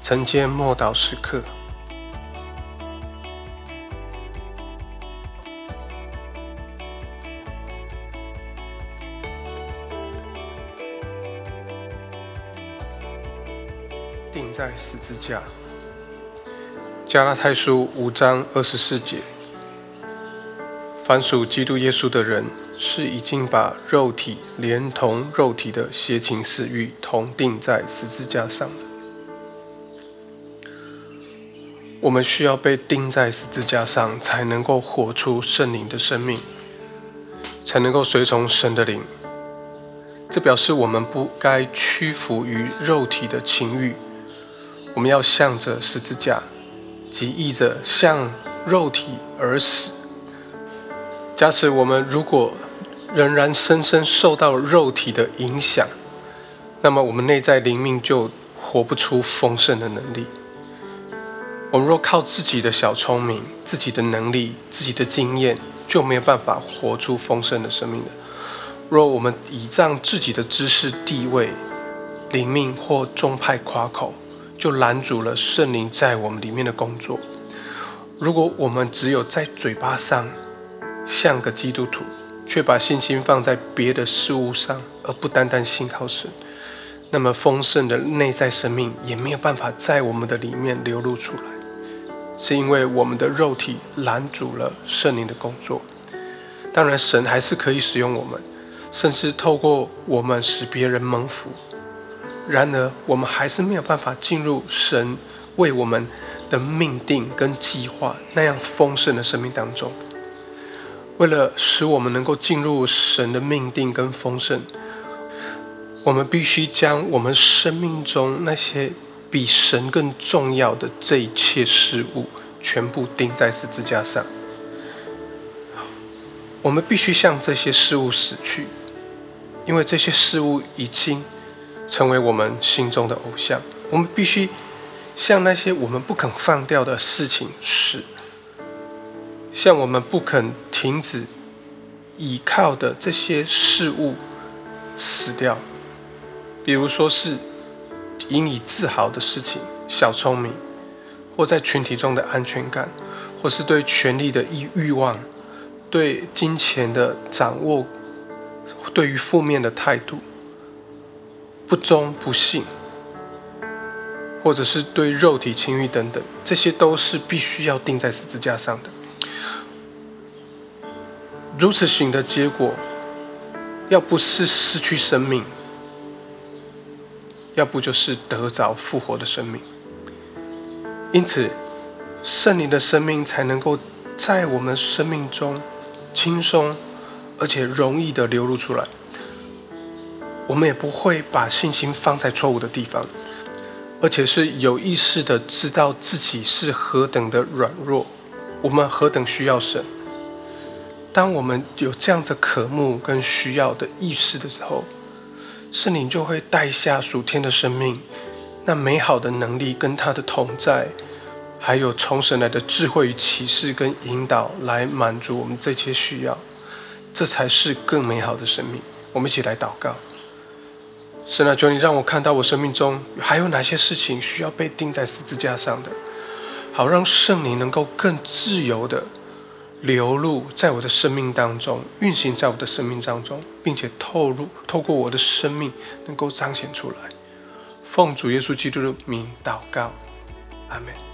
晨间默祷时刻，钉在十字架。加拉太书五章二十四节：凡属基督耶稣的人，是已经把肉体连同肉体的邪情私欲同钉在十字架上了。我们需要被钉在十字架上，才能够活出圣灵的生命，才能够随从神的灵。这表示我们不该屈服于肉体的情欲，我们要向着十字架，即意着向肉体而死。假使我们如果仍然深深受到肉体的影响，那么我们内在灵命就活不出丰盛的能力。我们若靠自己的小聪明、自己的能力、自己的经验，就没有办法活出丰盛的生命的。若我们倚仗自己的知识、地位、灵命或宗派夸口，就拦阻了圣灵在我们里面的工作。如果我们只有在嘴巴上像个基督徒，却把信心放在别的事物上，而不单单信靠神，那么丰盛的内在生命也没有办法在我们的里面流露出来。是因为我们的肉体拦阻了圣灵的工作。当然，神还是可以使用我们，甚至透过我们使别人蒙福。然而，我们还是没有办法进入神为我们的命定跟计划那样丰盛的生命当中。为了使我们能够进入神的命定跟丰盛，我们必须将我们生命中那些。比神更重要的这一切事物，全部钉在十字架上。我们必须向这些事物死去，因为这些事物已经成为我们心中的偶像。我们必须向那些我们不肯放掉的事情死，向我们不肯停止依靠的这些事物死掉。比如说是。引以自豪的事情，小聪明，或在群体中的安全感，或是对权力的欲欲望，对金钱的掌握，对于负面的态度，不忠不信，或者是对肉体情欲等等，这些都是必须要钉在十字架上的。如此行的结果，要不是失去生命。要不就是得着复活的生命，因此圣灵的生命才能够在我们生命中轻松而且容易的流露出来。我们也不会把信心放在错误的地方，而且是有意识的知道自己是何等的软弱，我们何等需要神。当我们有这样子渴慕跟需要的意识的时候，圣灵就会带下属天的生命，那美好的能力跟他的同在，还有从神来的智慧与启示跟引导，来满足我们这些需要，这才是更美好的生命。我们一起来祷告：神啊，求你让我看到我生命中还有哪些事情需要被钉在十字架上的，好让圣灵能够更自由的。流露在我的生命当中，运行在我的生命当中，并且透露透过我的生命能够彰显出来。奉主耶稣基督的名祷告，阿门。